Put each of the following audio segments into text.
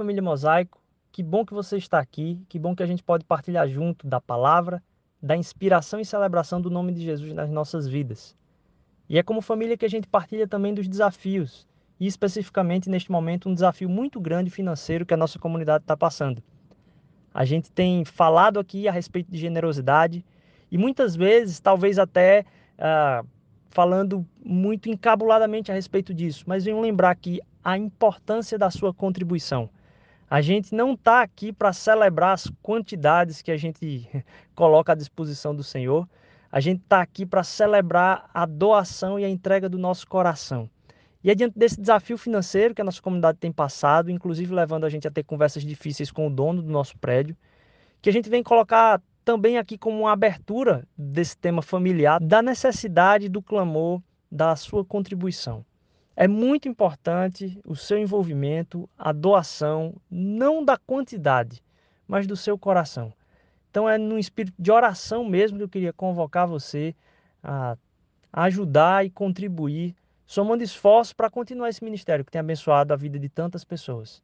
Família Mosaico. Que bom que você está aqui. Que bom que a gente pode partilhar junto da palavra, da inspiração e celebração do nome de Jesus nas nossas vidas. E é como família que a gente partilha também dos desafios, e especificamente neste momento um desafio muito grande financeiro que a nossa comunidade está passando. A gente tem falado aqui a respeito de generosidade e muitas vezes, talvez até ah, falando muito encabuladamente a respeito disso, mas venho lembrar aqui a importância da sua contribuição. A gente não está aqui para celebrar as quantidades que a gente coloca à disposição do Senhor. A gente está aqui para celebrar a doação e a entrega do nosso coração. E é diante desse desafio financeiro que a nossa comunidade tem passado, inclusive levando a gente a ter conversas difíceis com o dono do nosso prédio, que a gente vem colocar também aqui como uma abertura desse tema familiar, da necessidade do clamor, da sua contribuição. É muito importante o seu envolvimento, a doação, não da quantidade, mas do seu coração. Então é num espírito de oração mesmo que eu queria convocar você a ajudar e contribuir, somando esforços para continuar esse ministério que tem abençoado a vida de tantas pessoas.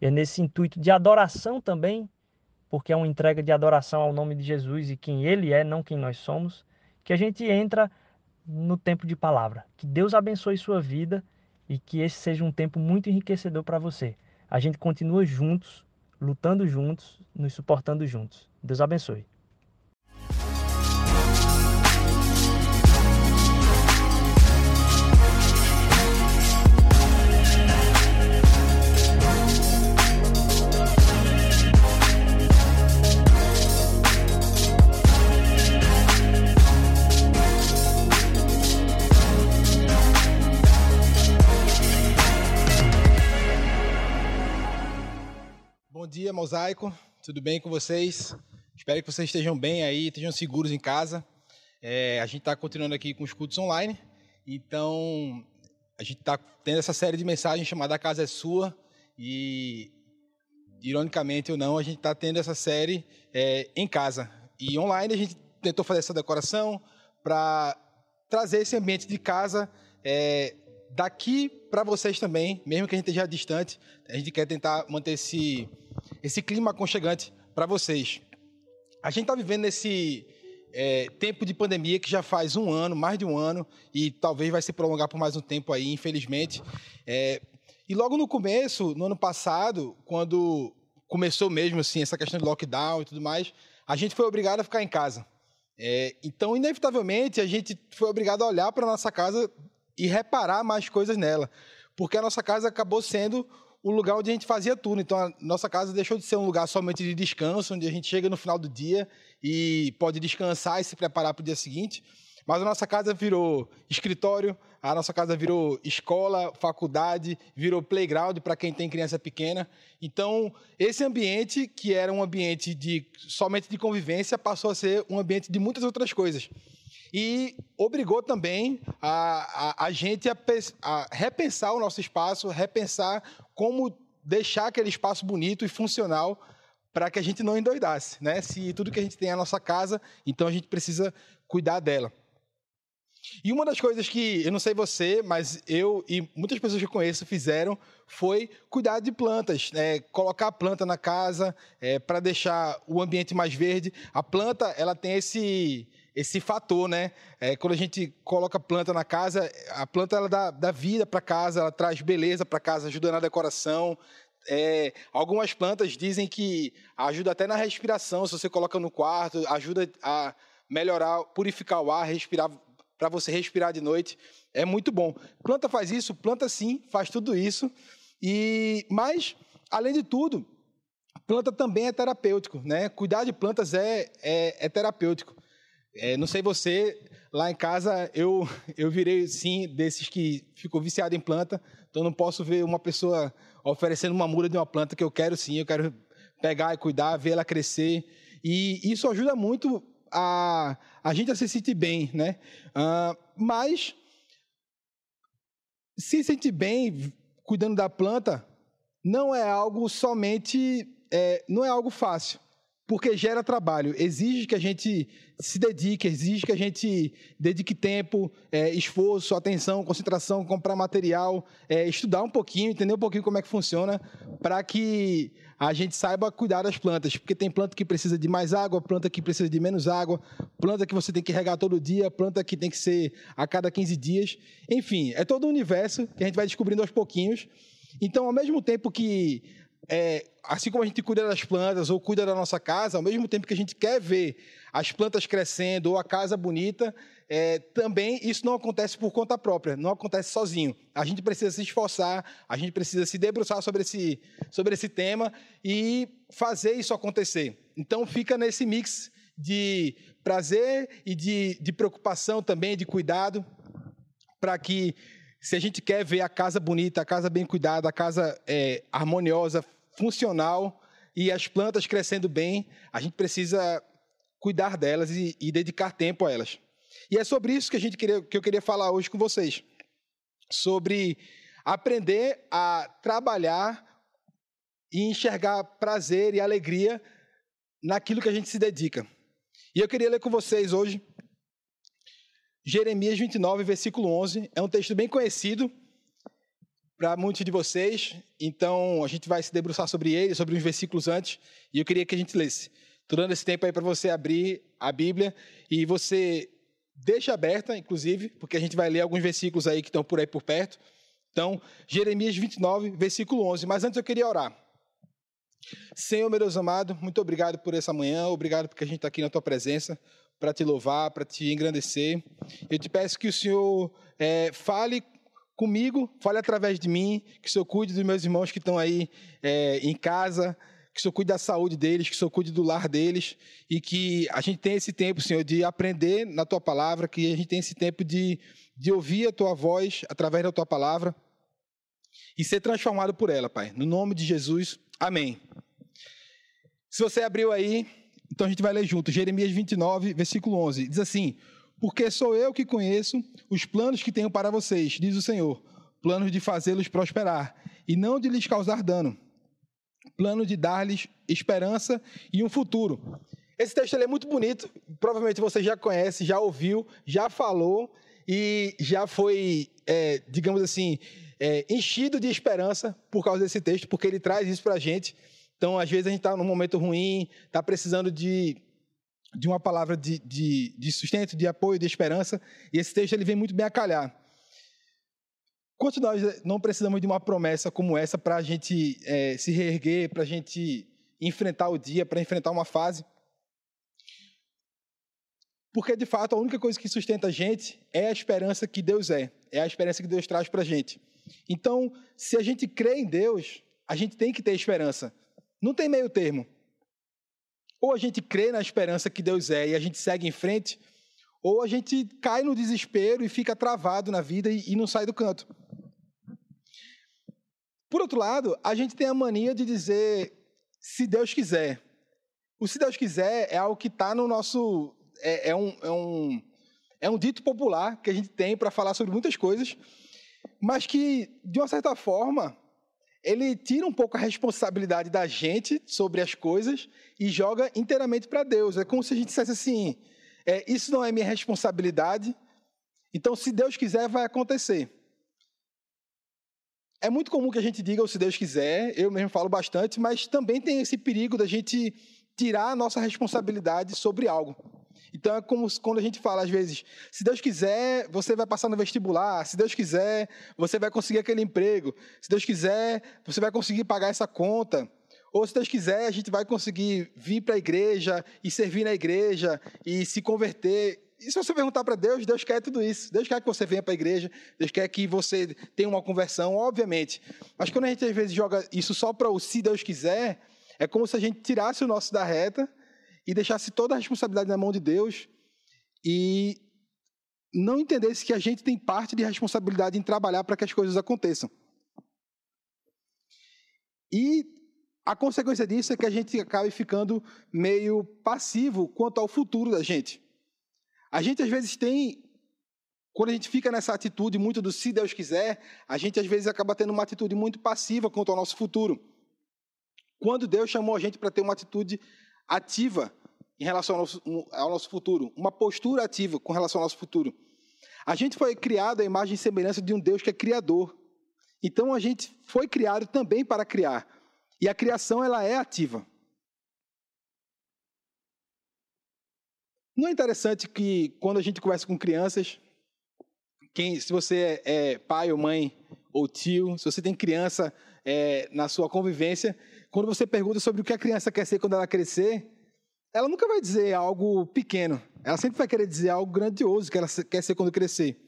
E é nesse intuito de adoração também porque é uma entrega de adoração ao nome de Jesus e quem Ele é, não quem nós somos, que a gente entra no tempo de palavra. Que Deus abençoe sua vida e que esse seja um tempo muito enriquecedor para você. A gente continua juntos, lutando juntos, nos suportando juntos. Deus abençoe. Mosaico. Tudo bem com vocês? Espero que vocês estejam bem aí, estejam seguros em casa. É, a gente está continuando aqui com os cultos online. Então, a gente está tendo essa série de mensagens chamada A Casa é Sua. E, ironicamente ou não, a gente está tendo essa série é, em casa. E online a gente tentou fazer essa decoração para trazer esse ambiente de casa é, daqui para vocês também, mesmo que a gente esteja distante. A gente quer tentar manter esse esse clima aconchegante para vocês. A gente está vivendo nesse é, tempo de pandemia que já faz um ano, mais de um ano, e talvez vai se prolongar por mais um tempo aí, infelizmente. É, e logo no começo, no ano passado, quando começou mesmo assim essa questão de lockdown e tudo mais, a gente foi obrigado a ficar em casa. É, então, inevitavelmente, a gente foi obrigado a olhar para nossa casa e reparar mais coisas nela, porque a nossa casa acabou sendo o lugar onde a gente fazia tudo. Então, a nossa casa deixou de ser um lugar somente de descanso, onde a gente chega no final do dia e pode descansar e se preparar para o dia seguinte. Mas a nossa casa virou escritório, a nossa casa virou escola, faculdade, virou playground para quem tem criança pequena. Então, esse ambiente, que era um ambiente de somente de convivência, passou a ser um ambiente de muitas outras coisas e obrigou também a, a, a gente a, a, repensar o nosso espaço, repensar como deixar aquele espaço bonito e funcional para que a gente não endoidasse, né? Se tudo que a gente tem é a nossa casa, então a gente precisa cuidar dela. E uma das coisas que, eu não sei você, mas eu e muitas pessoas que eu conheço fizeram foi cuidar de plantas, né? colocar a planta na casa é, para deixar o ambiente mais verde. A planta, ela tem esse, esse fator, né? É, quando a gente coloca planta na casa, a planta ela dá, dá vida para casa, ela traz beleza para casa, ajuda na decoração. É, algumas plantas dizem que ajuda até na respiração, se você coloca no quarto, ajuda a melhorar, purificar o ar, respirar para você respirar de noite. É muito bom. Planta faz isso, planta sim, faz tudo isso. E mas além de tudo, planta também é terapêutico, né? Cuidar de plantas é, é, é terapêutico. É, não sei você, lá em casa eu, eu virei, sim, desses que ficou viciado em planta, então não posso ver uma pessoa oferecendo uma muda de uma planta que eu quero sim, eu quero pegar e cuidar, ver ela crescer. E isso ajuda muito a, a gente se sentir bem, né? Uh, mas se sentir bem cuidando da planta não é algo somente, é, não é algo fácil. Porque gera trabalho, exige que a gente se dedique, exige que a gente dedique tempo, é, esforço, atenção, concentração, comprar material, é, estudar um pouquinho, entender um pouquinho como é que funciona, para que a gente saiba cuidar das plantas, porque tem planta que precisa de mais água, planta que precisa de menos água, planta que você tem que regar todo dia, planta que tem que ser a cada 15 dias, enfim, é todo um universo que a gente vai descobrindo aos pouquinhos. Então, ao mesmo tempo que é, assim como a gente cuida das plantas ou cuida da nossa casa, ao mesmo tempo que a gente quer ver as plantas crescendo ou a casa bonita, é, também isso não acontece por conta própria, não acontece sozinho. A gente precisa se esforçar, a gente precisa se debruçar sobre esse, sobre esse tema e fazer isso acontecer. Então fica nesse mix de prazer e de, de preocupação também, de cuidado, para que se a gente quer ver a casa bonita, a casa bem cuidada, a casa é, harmoniosa, funcional e as plantas crescendo bem, a gente precisa cuidar delas e, e dedicar tempo a elas. E é sobre isso que a gente queria, que eu queria falar hoje com vocês, sobre aprender a trabalhar e enxergar prazer e alegria naquilo que a gente se dedica. E eu queria ler com vocês hoje Jeremias 29, versículo 11. É um texto bem conhecido, para muitos de vocês, então a gente vai se debruçar sobre ele, sobre os versículos antes, e eu queria que a gente lesse. Estou dando esse tempo aí para você abrir a Bíblia e você deixa aberta, inclusive, porque a gente vai ler alguns versículos aí que estão por aí por perto. Então, Jeremias 29, versículo 11. Mas antes eu queria orar. Senhor, meu Deus amado, muito obrigado por essa manhã, obrigado porque a gente está aqui na tua presença para te louvar, para te engrandecer. Eu te peço que o Senhor é, fale comigo, fale através de mim, que o Senhor cuide dos meus irmãos que estão aí é, em casa, que o Senhor cuide da saúde deles, que o Senhor cuide do lar deles e que a gente tenha esse tempo, Senhor, de aprender na Tua palavra, que a gente tenha esse tempo de, de ouvir a Tua voz através da Tua palavra e ser transformado por ela, Pai. No nome de Jesus, amém. Se você abriu aí, então a gente vai ler junto, Jeremias 29, versículo 11, diz assim porque sou eu que conheço os planos que tenho para vocês, diz o Senhor, planos de fazê-los prosperar e não de lhes causar dano, plano de dar-lhes esperança e um futuro. Esse texto é muito bonito, provavelmente você já conhece, já ouviu, já falou e já foi, é, digamos assim, é, enchido de esperança por causa desse texto, porque ele traz isso para a gente. Então, às vezes a gente está num momento ruim, está precisando de de uma palavra de, de, de, sustento, de apoio, de esperança, e esse texto ele vem muito bem a calhar. Quanto nós não precisamos de uma promessa como essa para a gente é, se reerguer, para a gente enfrentar o dia, para enfrentar uma fase? Porque, de fato, a única coisa que sustenta a gente é a esperança que Deus é, é a esperança que Deus traz para a gente. Então, se a gente crê em Deus, a gente tem que ter esperança. Não tem meio termo. Ou a gente crê na esperança que Deus é e a gente segue em frente, ou a gente cai no desespero e fica travado na vida e, e não sai do canto. Por outro lado, a gente tem a mania de dizer se Deus quiser. O se Deus quiser é algo que está no nosso. É, é, um, é, um, é um dito popular que a gente tem para falar sobre muitas coisas, mas que, de uma certa forma, ele tira um pouco a responsabilidade da gente sobre as coisas e joga inteiramente para Deus. É como se a gente dissesse assim: é, isso não é minha responsabilidade, então se Deus quiser, vai acontecer. É muito comum que a gente diga o se Deus quiser, eu mesmo falo bastante, mas também tem esse perigo da gente tirar a nossa responsabilidade sobre algo. Então é como quando a gente fala às vezes, se Deus quiser, você vai passar no vestibular, se Deus quiser, você vai conseguir aquele emprego, se Deus quiser, você vai conseguir pagar essa conta. Ou se Deus quiser, a gente vai conseguir vir para a igreja e servir na igreja e se converter. E se você perguntar para Deus, Deus quer tudo isso. Deus quer que você venha para a igreja, Deus quer que você tenha uma conversão, obviamente. Mas quando a gente às vezes joga isso só para o se Deus quiser, é como se a gente tirasse o nosso da reta e deixasse toda a responsabilidade na mão de Deus e não entendesse que a gente tem parte de responsabilidade em trabalhar para que as coisas aconteçam. E a consequência disso é que a gente acabe ficando meio passivo quanto ao futuro da gente. A gente às vezes tem, quando a gente fica nessa atitude muito do se Deus quiser, a gente às vezes acaba tendo uma atitude muito passiva quanto ao nosso futuro. Quando Deus chamou a gente para ter uma atitude ativa em relação ao nosso, ao nosso futuro, uma postura ativa com relação ao nosso futuro. A gente foi criado à imagem e semelhança de um Deus que é criador. Então a gente foi criado também para criar. E a criação ela é ativa. Não é interessante que quando a gente conversa com crianças, quem, se você é, é pai ou mãe ou tio, se você tem criança é, na sua convivência, quando você pergunta sobre o que a criança quer ser quando ela crescer, ela nunca vai dizer algo pequeno. Ela sempre vai querer dizer algo grandioso que ela quer ser quando crescer.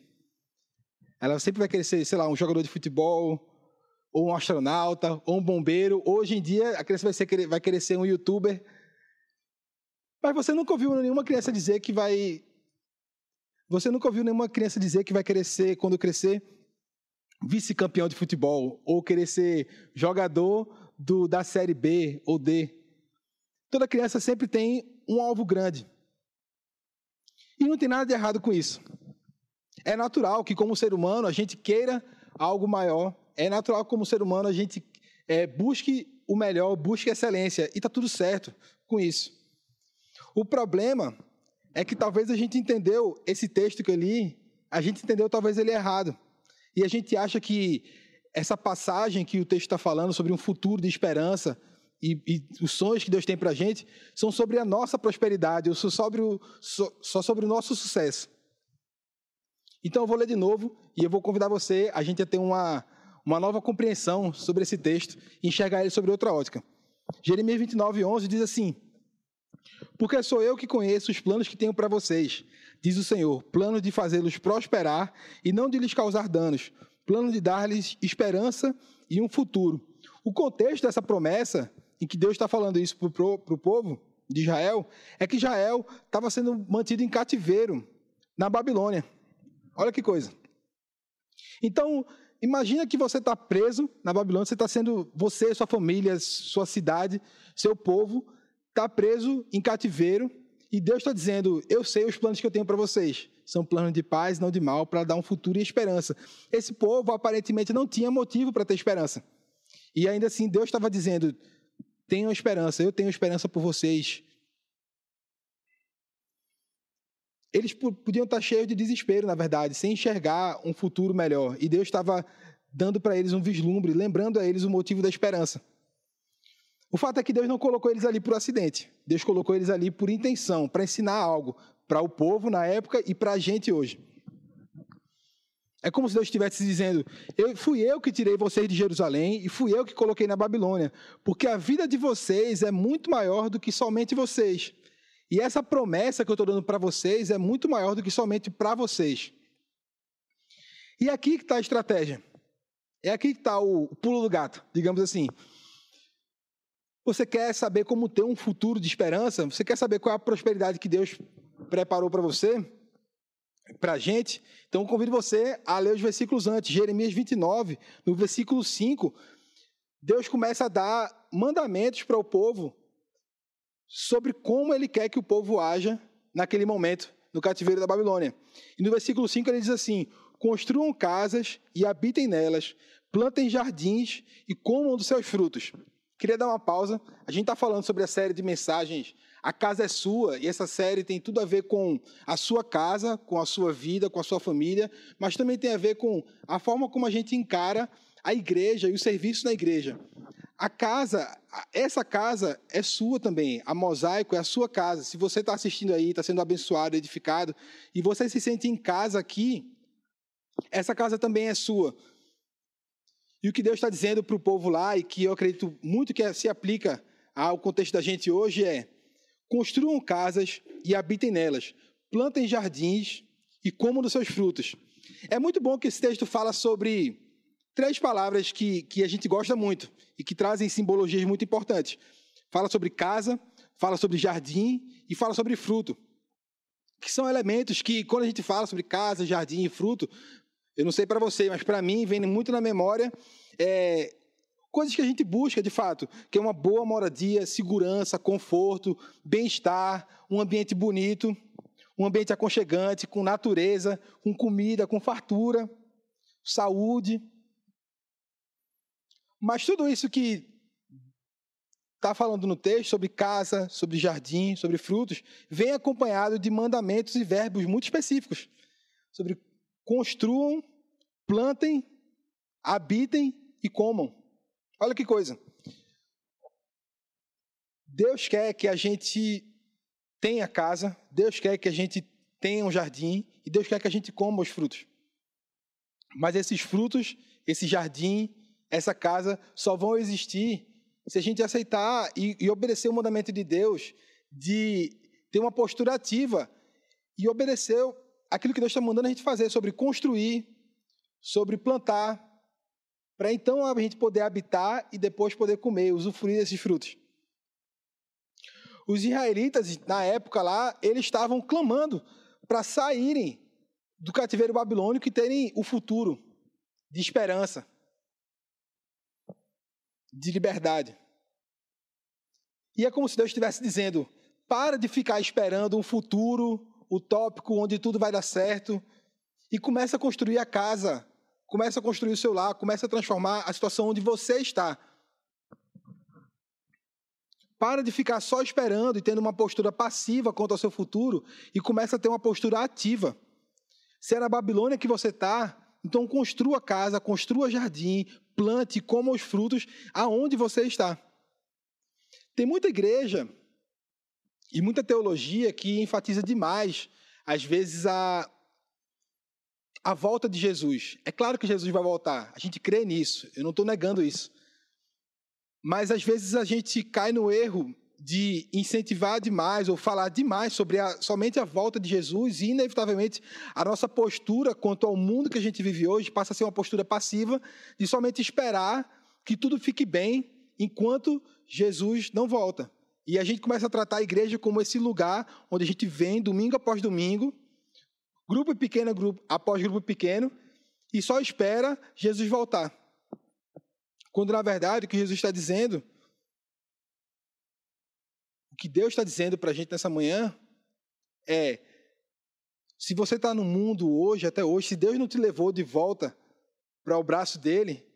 Ela sempre vai querer ser, sei lá, um jogador de futebol, ou um astronauta, ou um bombeiro. Hoje em dia, a criança vai, ser, vai querer ser um youtuber. Mas você nunca ouviu nenhuma criança dizer que vai. Você nunca ouviu nenhuma criança dizer que vai querer ser, quando crescer, vice-campeão de futebol, ou querer ser jogador do, da Série B ou D. Toda criança sempre tem um alvo grande. E não tem nada de errado com isso. É natural que, como ser humano, a gente queira algo maior. É natural que, como ser humano, a gente é, busque o melhor, busque excelência. E está tudo certo com isso. O problema é que talvez a gente entendeu esse texto que eu li, a gente entendeu talvez ele errado. E a gente acha que essa passagem que o texto está falando sobre um futuro de esperança e, e os sonhos que Deus tem para a gente são sobre a nossa prosperidade, só sobre, o, só, só sobre o nosso sucesso. Então eu vou ler de novo e eu vou convidar você a gente a ter uma, uma nova compreensão sobre esse texto e enxergar ele sobre outra ótica. Jeremias 29, 11 diz assim: Porque sou eu que conheço os planos que tenho para vocês, diz o Senhor, planos de fazê-los prosperar e não de lhes causar danos, plano de dar-lhes esperança e um futuro. O contexto dessa promessa, em que Deus está falando isso para o povo de Israel, é que Israel estava sendo mantido em cativeiro na Babilônia. Olha que coisa. Então, imagina que você está preso na Babilônia, você está sendo, você, sua família, sua cidade, seu povo, está preso em cativeiro, e Deus está dizendo: Eu sei os planos que eu tenho para vocês são planos de paz, não de mal, para dar um futuro e esperança. Esse povo aparentemente não tinha motivo para ter esperança. E ainda assim, Deus estava dizendo: tenham esperança, eu tenho esperança por vocês. Eles podiam estar cheios de desespero, na verdade, sem enxergar um futuro melhor. E Deus estava dando para eles um vislumbre, lembrando a eles o motivo da esperança. O fato é que Deus não colocou eles ali por acidente. Deus colocou eles ali por intenção, para ensinar algo, para o povo na época e para a gente hoje. É como se Deus estivesse dizendo: eu, fui eu que tirei vocês de Jerusalém e fui eu que coloquei na Babilônia, porque a vida de vocês é muito maior do que somente vocês. E essa promessa que eu estou dando para vocês é muito maior do que somente para vocês. E é aqui que está a estratégia. É aqui que está o pulo do gato, digamos assim. Você quer saber como ter um futuro de esperança? Você quer saber qual é a prosperidade que Deus preparou para você, para a gente. Então, convido você a ler os versículos antes. Jeremias 29, no versículo 5, Deus começa a dar mandamentos para o povo sobre como ele quer que o povo haja naquele momento, no cativeiro da Babilônia. E no versículo 5 ele diz assim: Construam casas e habitem nelas, plantem jardins e comam dos seus frutos. Queria dar uma pausa. A gente está falando sobre a série de mensagens a casa é sua e essa série tem tudo a ver com a sua casa, com a sua vida, com a sua família, mas também tem a ver com a forma como a gente encara a igreja e o serviço na igreja. A casa, essa casa é sua também. A mosaico é a sua casa. Se você está assistindo aí, está sendo abençoado, edificado, e você se sente em casa aqui, essa casa também é sua. E o que Deus está dizendo para o povo lá, e que eu acredito muito que se aplica ao contexto da gente hoje, é: Construam casas e habitem nelas. Plantem jardins e comam dos seus frutos. É muito bom que esse texto fala sobre três palavras que, que a gente gosta muito e que trazem simbologias muito importantes. Fala sobre casa, fala sobre jardim e fala sobre fruto. Que são elementos que, quando a gente fala sobre casa, jardim e fruto, eu não sei para você, mas para mim vem muito na memória é, Coisas que a gente busca, de fato, que é uma boa moradia, segurança, conforto, bem-estar, um ambiente bonito, um ambiente aconchegante, com natureza, com comida, com fartura, saúde. Mas tudo isso que está falando no texto sobre casa, sobre jardim, sobre frutos, vem acompanhado de mandamentos e verbos muito específicos sobre construam, plantem, habitem e comam. Olha que coisa. Deus quer que a gente tenha casa, Deus quer que a gente tenha um jardim e Deus quer que a gente coma os frutos. Mas esses frutos, esse jardim, essa casa só vão existir se a gente aceitar e, e obedecer o mandamento de Deus de ter uma postura ativa e obedecer aquilo que Deus está mandando a gente fazer sobre construir, sobre plantar, para então a gente poder habitar e depois poder comer, usufruir desses frutos. Os israelitas, na época lá, eles estavam clamando para saírem do cativeiro babilônico e terem o futuro de esperança, de liberdade. E é como se Deus estivesse dizendo: para de ficar esperando um futuro utópico onde tudo vai dar certo e começa a construir a casa, começa a construir o seu lar, começa a transformar a situação onde você está. Para de ficar só esperando e tendo uma postura passiva quanto ao seu futuro e começa a ter uma postura ativa. Se é na Babilônia que você está, então construa casa, construa jardim, plante, coma os frutos aonde você está. Tem muita igreja e muita teologia que enfatiza demais, às vezes, a, a volta de Jesus. É claro que Jesus vai voltar, a gente crê nisso, eu não estou negando isso. Mas às vezes a gente cai no erro de incentivar demais ou falar demais sobre a, somente a volta de Jesus e, inevitavelmente, a nossa postura quanto ao mundo que a gente vive hoje passa a ser uma postura passiva de somente esperar que tudo fique bem enquanto Jesus não volta. E a gente começa a tratar a igreja como esse lugar onde a gente vem domingo após domingo, grupo pequeno grupo após grupo pequeno, e só espera Jesus voltar. Quando na verdade o que Jesus está dizendo, o que Deus está dizendo para a gente nessa manhã é: se você está no mundo hoje, até hoje, se Deus não te levou de volta para o braço dele,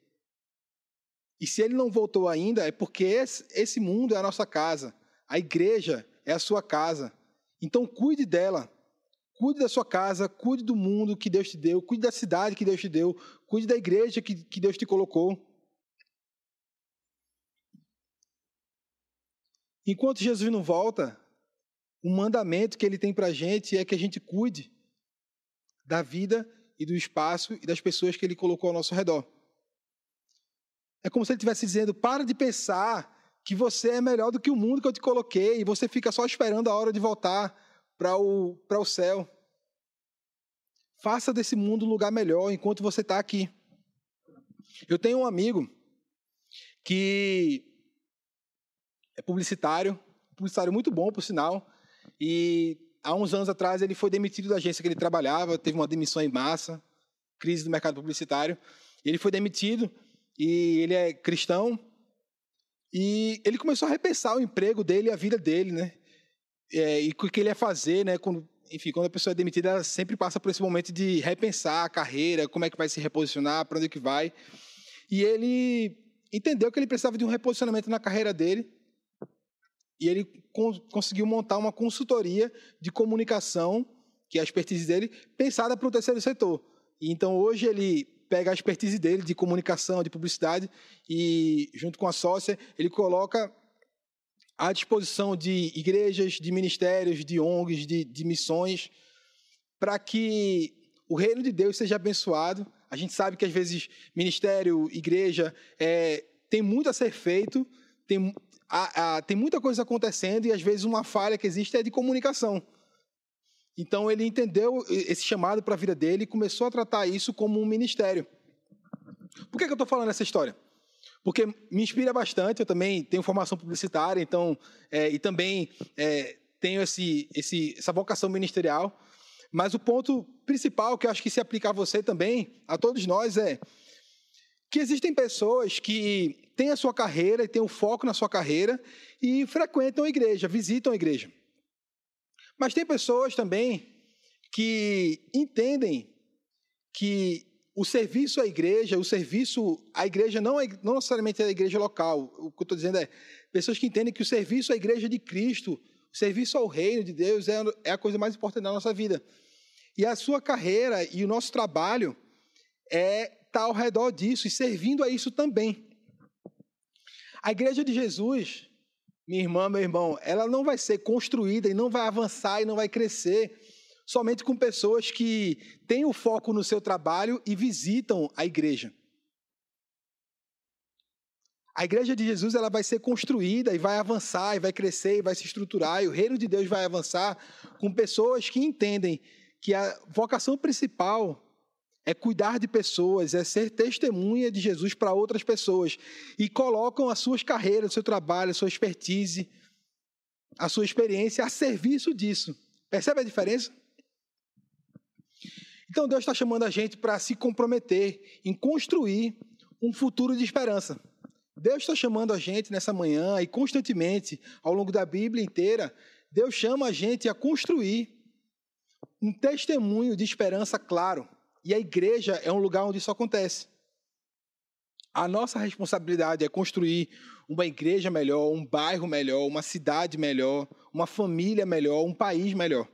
e se ele não voltou ainda, é porque esse, esse mundo é a nossa casa. A igreja é a sua casa. Então cuide dela. Cuide da sua casa, cuide do mundo que Deus te deu, cuide da cidade que Deus te deu, cuide da igreja que, que Deus te colocou. Enquanto Jesus não volta, o mandamento que ele tem para a gente é que a gente cuide da vida e do espaço e das pessoas que ele colocou ao nosso redor. É como se ele estivesse dizendo: para de pensar que você é melhor do que o mundo que eu te coloquei, e você fica só esperando a hora de voltar para o, o céu. Faça desse mundo um lugar melhor enquanto você está aqui. Eu tenho um amigo que é publicitário, publicitário muito bom, por sinal, e há uns anos atrás ele foi demitido da agência que ele trabalhava, teve uma demissão em massa, crise do mercado publicitário, ele foi demitido, e ele é cristão, e ele começou a repensar o emprego dele e a vida dele, né? É, e o que ele ia fazer, né? Quando, enfim, quando a pessoa é demitida, ela sempre passa por esse momento de repensar a carreira, como é que vai se reposicionar, para onde é que vai. E ele entendeu que ele precisava de um reposicionamento na carreira dele. E ele con conseguiu montar uma consultoria de comunicação, que é a expertise dele, pensada para o terceiro setor. E então hoje ele pega a expertise dele de comunicação, de publicidade, e junto com a sócia, ele coloca à disposição de igrejas, de ministérios, de ONGs, de, de missões, para que o reino de Deus seja abençoado. A gente sabe que às vezes ministério, igreja, é, tem muito a ser feito, tem, a, a, tem muita coisa acontecendo e às vezes uma falha que existe é de comunicação. Então ele entendeu esse chamado para a vida dele e começou a tratar isso como um ministério. Por que, que eu estou falando essa história? Porque me inspira bastante, eu também tenho formação publicitária, então, é, e também é, tenho esse, esse, essa vocação ministerial. Mas o ponto principal que eu acho que se aplica a você também, a todos nós, é que existem pessoas que têm a sua carreira e têm um foco na sua carreira e frequentam a igreja, visitam a igreja. Mas tem pessoas também que entendem que o serviço à igreja, o serviço à igreja não, é, não necessariamente é a igreja local. O que eu estou dizendo é pessoas que entendem que o serviço à igreja de Cristo, o serviço ao reino de Deus é, é a coisa mais importante da nossa vida. E a sua carreira e o nosso trabalho é estar tá ao redor disso e servindo a isso também. A igreja de Jesus, minha irmã, meu irmão, ela não vai ser construída e não vai avançar e não vai crescer somente com pessoas que têm o foco no seu trabalho e visitam a igreja. A igreja de Jesus ela vai ser construída e vai avançar, e vai crescer, e vai se estruturar, e o reino de Deus vai avançar com pessoas que entendem que a vocação principal é cuidar de pessoas, é ser testemunha de Jesus para outras pessoas e colocam as suas carreiras, o seu trabalho, a sua expertise, a sua experiência a serviço disso. Percebe a diferença? Então Deus está chamando a gente para se comprometer em construir um futuro de esperança. Deus está chamando a gente nessa manhã e constantemente, ao longo da Bíblia inteira, Deus chama a gente a construir um testemunho de esperança claro. E a igreja é um lugar onde isso acontece. A nossa responsabilidade é construir uma igreja melhor, um bairro melhor, uma cidade melhor, uma família melhor, um país melhor.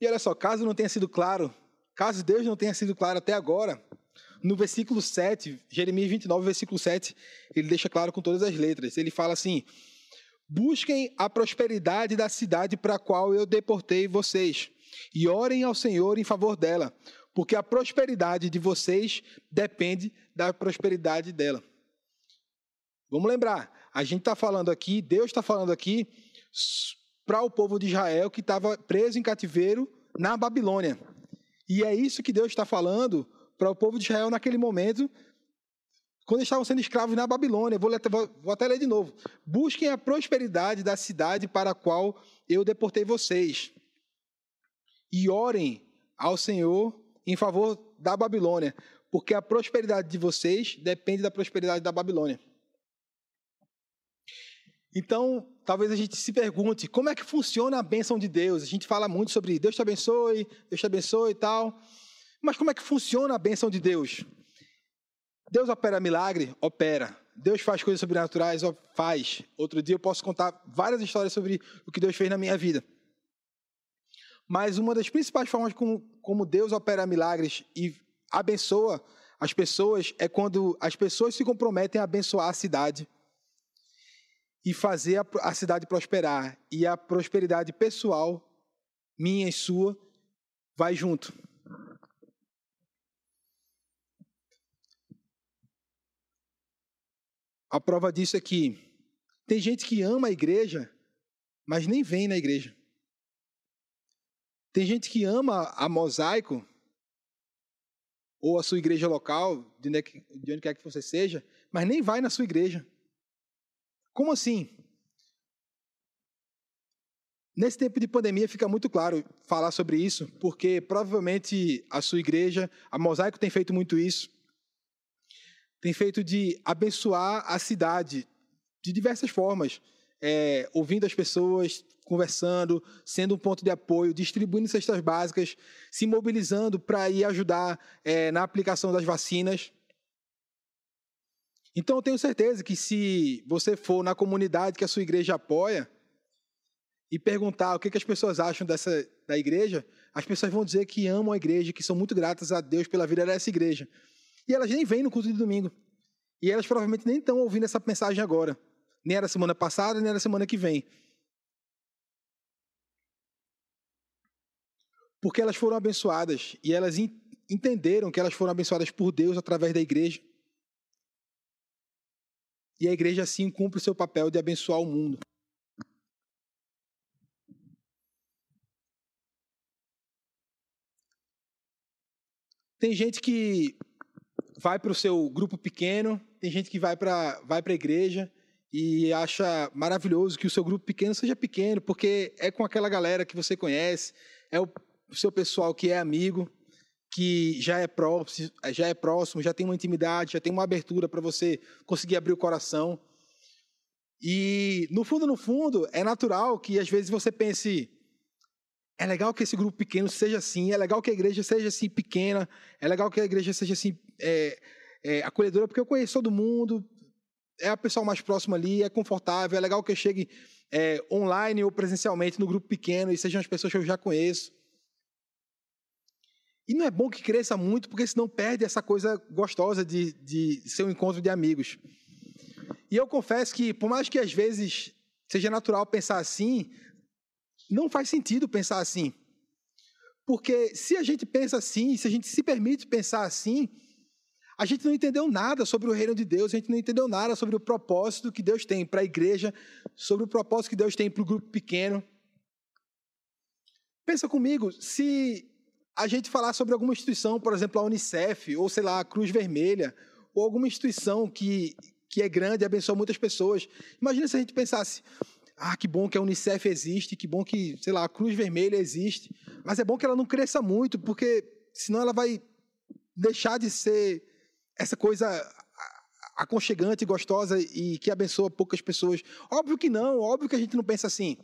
E olha só, caso não tenha sido claro, caso Deus não tenha sido claro até agora, no versículo 7, Jeremias 29, versículo 7, ele deixa claro com todas as letras. Ele fala assim: Busquem a prosperidade da cidade para a qual eu deportei vocês, e orem ao Senhor em favor dela, porque a prosperidade de vocês depende da prosperidade dela. Vamos lembrar, a gente está falando aqui, Deus está falando aqui para o povo de Israel que estava preso em cativeiro na Babilônia. E é isso que Deus está falando para o povo de Israel naquele momento, quando estavam sendo escravos na Babilônia. Vou, vou até ler de novo. Busquem a prosperidade da cidade para a qual eu deportei vocês. E orem ao Senhor em favor da Babilônia, porque a prosperidade de vocês depende da prosperidade da Babilônia. Então, talvez a gente se pergunte como é que funciona a bênção de Deus. A gente fala muito sobre Deus te abençoe, Deus te abençoe e tal. Mas como é que funciona a bênção de Deus? Deus opera milagre? Opera. Deus faz coisas sobrenaturais? Faz. Outro dia eu posso contar várias histórias sobre o que Deus fez na minha vida. Mas uma das principais formas como, como Deus opera milagres e abençoa as pessoas é quando as pessoas se comprometem a abençoar a cidade e fazer a, a cidade prosperar. E a prosperidade pessoal, minha e sua, vai junto. A prova disso é que tem gente que ama a igreja, mas nem vem na igreja. Tem gente que ama a mosaico, ou a sua igreja local, de onde quer que você seja, mas nem vai na sua igreja. Como assim? Nesse tempo de pandemia fica muito claro falar sobre isso, porque provavelmente a sua igreja, a Mosaico tem feito muito isso, tem feito de abençoar a cidade de diversas formas, é, ouvindo as pessoas, conversando, sendo um ponto de apoio, distribuindo cestas básicas, se mobilizando para ir ajudar é, na aplicação das vacinas. Então eu tenho certeza que se você for na comunidade que a sua igreja apoia e perguntar o que, que as pessoas acham dessa da igreja, as pessoas vão dizer que amam a igreja, que são muito gratas a Deus pela vida dessa igreja. E elas nem vêm no culto de domingo. E elas provavelmente nem estão ouvindo essa mensagem agora. Nem era semana passada, nem era semana que vem. Porque elas foram abençoadas e elas entenderam que elas foram abençoadas por Deus através da igreja. E a igreja assim cumpre o seu papel de abençoar o mundo. Tem gente que vai para o seu grupo pequeno, tem gente que vai para vai a igreja e acha maravilhoso que o seu grupo pequeno seja pequeno, porque é com aquela galera que você conhece, é o seu pessoal que é amigo, que já é próximo, já é próximo, já tem uma intimidade, já tem uma abertura para você conseguir abrir o coração. E no fundo, no fundo, é natural que às vezes você pense: É legal que esse grupo pequeno seja assim, é legal que a igreja seja assim pequena, é legal que a igreja seja assim é, é, acolhedora, porque eu conheço todo mundo, é a pessoa mais próxima ali, é confortável, é legal que eu chegue é, online ou presencialmente no grupo pequeno e sejam as pessoas que eu já conheço. E não é bom que cresça muito, porque senão perde essa coisa gostosa de, de ser um encontro de amigos. E eu confesso que, por mais que às vezes seja natural pensar assim, não faz sentido pensar assim. Porque se a gente pensa assim, se a gente se permite pensar assim, a gente não entendeu nada sobre o reino de Deus, a gente não entendeu nada sobre o propósito que Deus tem para a igreja, sobre o propósito que Deus tem para o grupo pequeno. Pensa comigo, se a gente falar sobre alguma instituição, por exemplo, a Unicef, ou sei lá, a Cruz Vermelha, ou alguma instituição que, que é grande e abençoa muitas pessoas. Imagina se a gente pensasse, ah, que bom que a Unicef existe, que bom que, sei lá, a Cruz Vermelha existe. Mas é bom que ela não cresça muito, porque senão ela vai deixar de ser essa coisa aconchegante, gostosa e que abençoa poucas pessoas. Óbvio que não, óbvio que a gente não pensa assim.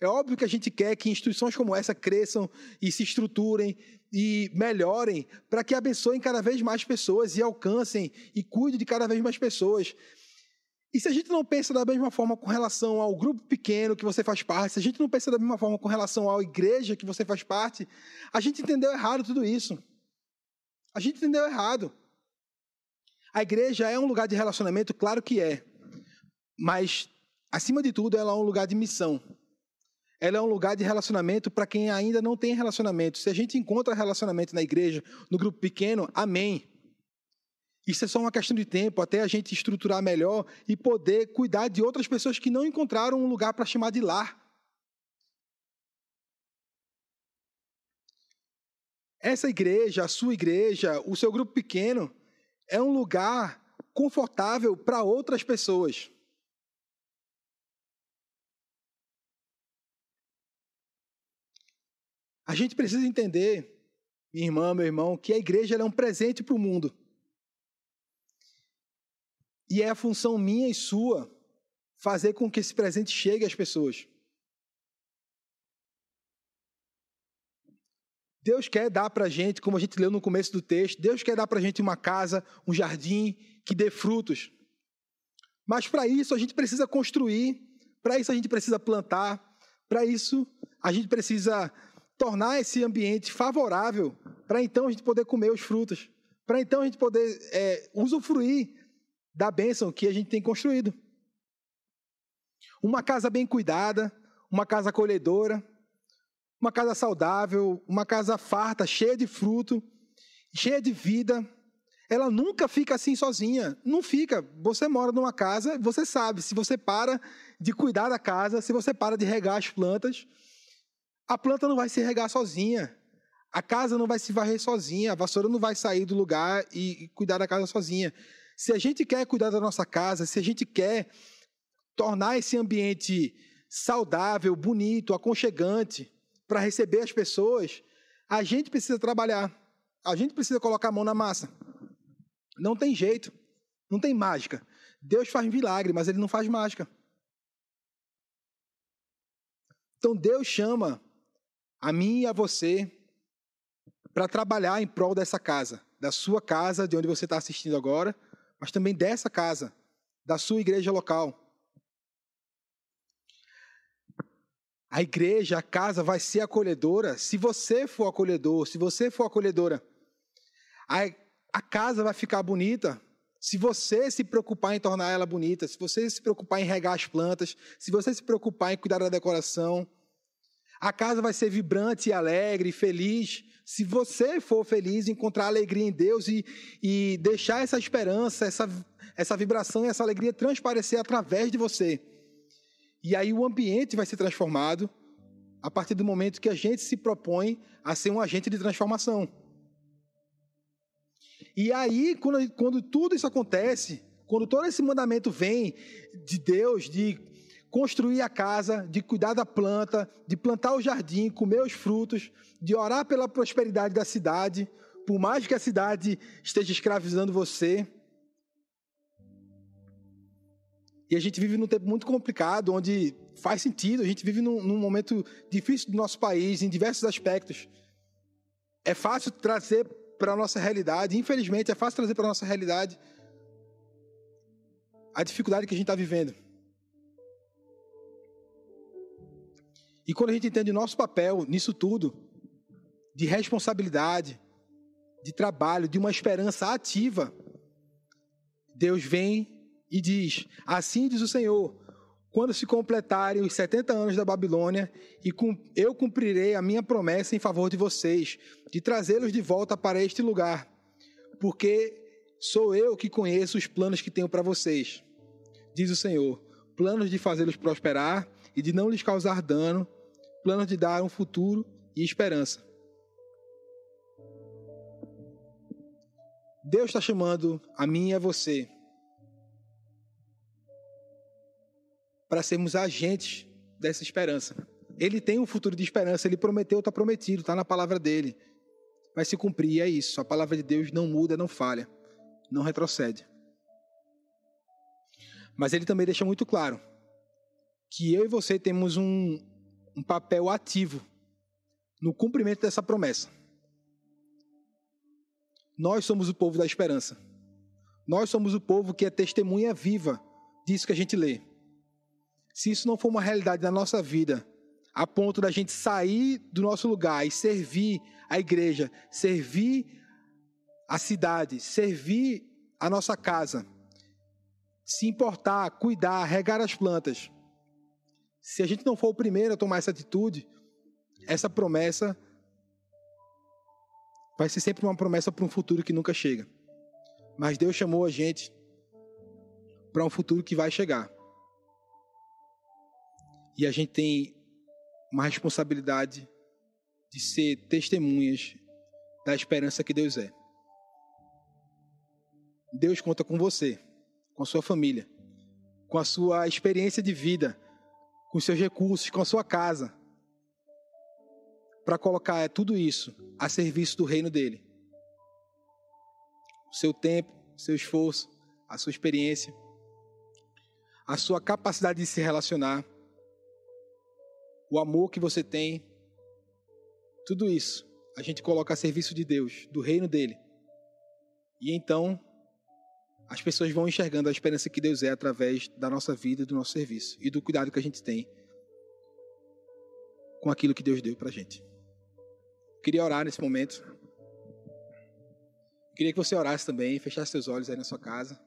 É óbvio que a gente quer que instituições como essa cresçam e se estruturem e melhorem para que abençoem cada vez mais pessoas e alcancem e cuidem de cada vez mais pessoas. E se a gente não pensa da mesma forma com relação ao grupo pequeno que você faz parte, se a gente não pensa da mesma forma com relação à igreja que você faz parte, a gente entendeu errado tudo isso. A gente entendeu errado. A igreja é um lugar de relacionamento, claro que é. Mas, acima de tudo, ela é um lugar de missão. Ela é um lugar de relacionamento para quem ainda não tem relacionamento. Se a gente encontra relacionamento na igreja, no grupo pequeno, amém. Isso é só uma questão de tempo até a gente estruturar melhor e poder cuidar de outras pessoas que não encontraram um lugar para chamar de lar. Essa igreja, a sua igreja, o seu grupo pequeno, é um lugar confortável para outras pessoas. A gente precisa entender, minha irmã, meu irmão, que a igreja é um presente para o mundo. E é a função minha e sua fazer com que esse presente chegue às pessoas. Deus quer dar para a gente, como a gente leu no começo do texto, Deus quer dar para a gente uma casa, um jardim que dê frutos. Mas para isso a gente precisa construir, para isso a gente precisa plantar, para isso a gente precisa tornar esse ambiente favorável, para então a gente poder comer os frutos, para então a gente poder é, usufruir da bênção que a gente tem construído. Uma casa bem cuidada, uma casa acolhedora, uma casa saudável, uma casa farta, cheia de fruto, cheia de vida. Ela nunca fica assim sozinha. Não fica. Você mora numa casa, você sabe, se você para de cuidar da casa, se você para de regar as plantas, a planta não vai se regar sozinha. A casa não vai se varrer sozinha, a vassoura não vai sair do lugar e cuidar da casa sozinha. Se a gente quer cuidar da nossa casa, se a gente quer tornar esse ambiente saudável, bonito, aconchegante para receber as pessoas, a gente precisa trabalhar. A gente precisa colocar a mão na massa. Não tem jeito. Não tem mágica. Deus faz milagre, mas ele não faz mágica. Então Deus chama a mim e a você para trabalhar em prol dessa casa, da sua casa, de onde você está assistindo agora, mas também dessa casa, da sua igreja local. A igreja, a casa vai ser acolhedora se você for acolhedor, se você for acolhedora. A, a casa vai ficar bonita se você se preocupar em tornar ela bonita, se você se preocupar em regar as plantas, se você se preocupar em cuidar da decoração. A casa vai ser vibrante, alegre, feliz, se você for feliz, encontrar alegria em Deus e, e deixar essa esperança, essa, essa vibração e essa alegria transparecer através de você. E aí o ambiente vai ser transformado a partir do momento que a gente se propõe a ser um agente de transformação. E aí, quando, quando tudo isso acontece, quando todo esse mandamento vem de Deus, de construir a casa, de cuidar da planta, de plantar o jardim, comer os frutos, de orar pela prosperidade da cidade, por mais que a cidade esteja escravizando você. E a gente vive num tempo muito complicado, onde faz sentido, a gente vive num, num momento difícil do nosso país, em diversos aspectos. É fácil trazer para a nossa realidade, infelizmente, é fácil trazer para a nossa realidade a dificuldade que a gente está vivendo. E quando a gente entende o nosso papel nisso tudo, de responsabilidade, de trabalho, de uma esperança ativa, Deus vem e diz: Assim diz o Senhor, quando se completarem os 70 anos da Babilônia, e eu cumprirei a minha promessa em favor de vocês, de trazê-los de volta para este lugar, porque sou eu que conheço os planos que tenho para vocês, diz o Senhor: planos de fazê-los prosperar e de não lhes causar dano, planos de dar um futuro e esperança. Deus está chamando a mim e a você para sermos agentes dessa esperança. Ele tem um futuro de esperança, ele prometeu, está prometido, está na palavra dele. Vai se cumprir, é isso. A palavra de Deus não muda, não falha, não retrocede. Mas ele também deixa muito claro que eu e você temos um, um papel ativo no cumprimento dessa promessa. Nós somos o povo da esperança. Nós somos o povo que é testemunha viva disso que a gente lê. Se isso não for uma realidade na nossa vida, a ponto da gente sair do nosso lugar e servir a igreja, servir a cidade, servir a nossa casa, se importar, cuidar, regar as plantas, se a gente não for o primeiro a tomar essa atitude, essa promessa vai ser sempre uma promessa para um futuro que nunca chega. Mas Deus chamou a gente para um futuro que vai chegar. E a gente tem uma responsabilidade de ser testemunhas da esperança que Deus é. Deus conta com você, com a sua família, com a sua experiência de vida, com seus recursos, com a sua casa, para colocar tudo isso a serviço do reino dele. O seu tempo, seu esforço, a sua experiência, a sua capacidade de se relacionar, o amor que você tem, tudo isso a gente coloca a serviço de Deus, do reino dele. E então as pessoas vão enxergando a esperança que Deus é através da nossa vida do nosso serviço e do cuidado que a gente tem com aquilo que Deus deu para a gente. Queria orar nesse momento. Queria que você orasse também, fechasse seus olhos aí na sua casa.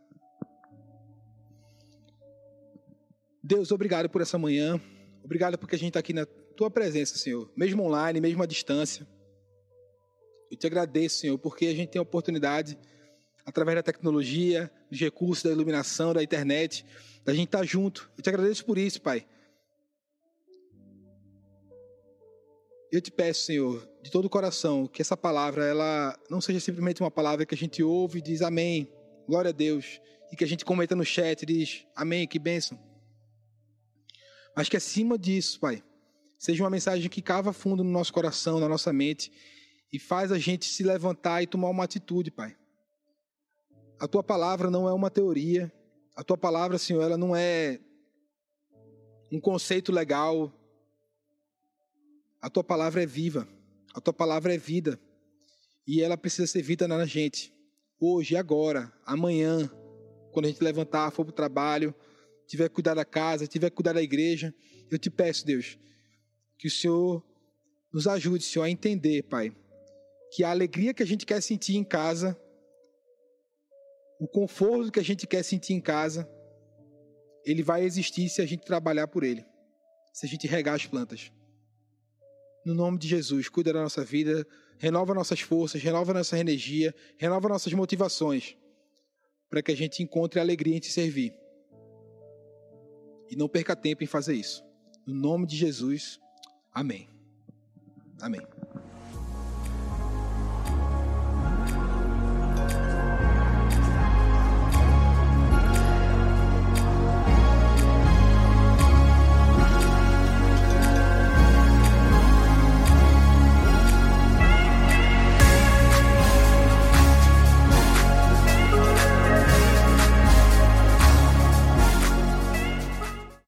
Deus, obrigado por essa manhã. Obrigado porque a gente está aqui na tua presença, Senhor. Mesmo online, mesmo à distância. Eu te agradeço, Senhor, porque a gente tem a oportunidade através da tecnologia, dos recursos, da iluminação, da internet, da gente estar tá junto. Eu te agradeço por isso, Pai. Eu te peço, Senhor, de todo o coração, que essa palavra ela não seja simplesmente uma palavra que a gente ouve e diz amém, glória a Deus, e que a gente comenta no chat e diz amém, que bênção. Mas que acima disso, Pai, seja uma mensagem que cava fundo no nosso coração, na nossa mente, e faz a gente se levantar e tomar uma atitude, Pai. A tua palavra não é uma teoria. A tua palavra, Senhor, ela não é um conceito legal. A tua palavra é viva. A tua palavra é vida. E ela precisa ser vida na gente. Hoje, agora, amanhã, quando a gente levantar, for para o trabalho, tiver que cuidar da casa, tiver que cuidar da igreja, eu te peço, Deus, que o Senhor nos ajude, Senhor, a entender, Pai, que a alegria que a gente quer sentir em casa o conforto que a gente quer sentir em casa, ele vai existir se a gente trabalhar por ele, se a gente regar as plantas. No nome de Jesus, cuida da nossa vida, renova nossas forças, renova nossa energia, renova nossas motivações, para que a gente encontre alegria em te servir. E não perca tempo em fazer isso. No nome de Jesus, amém. Amém.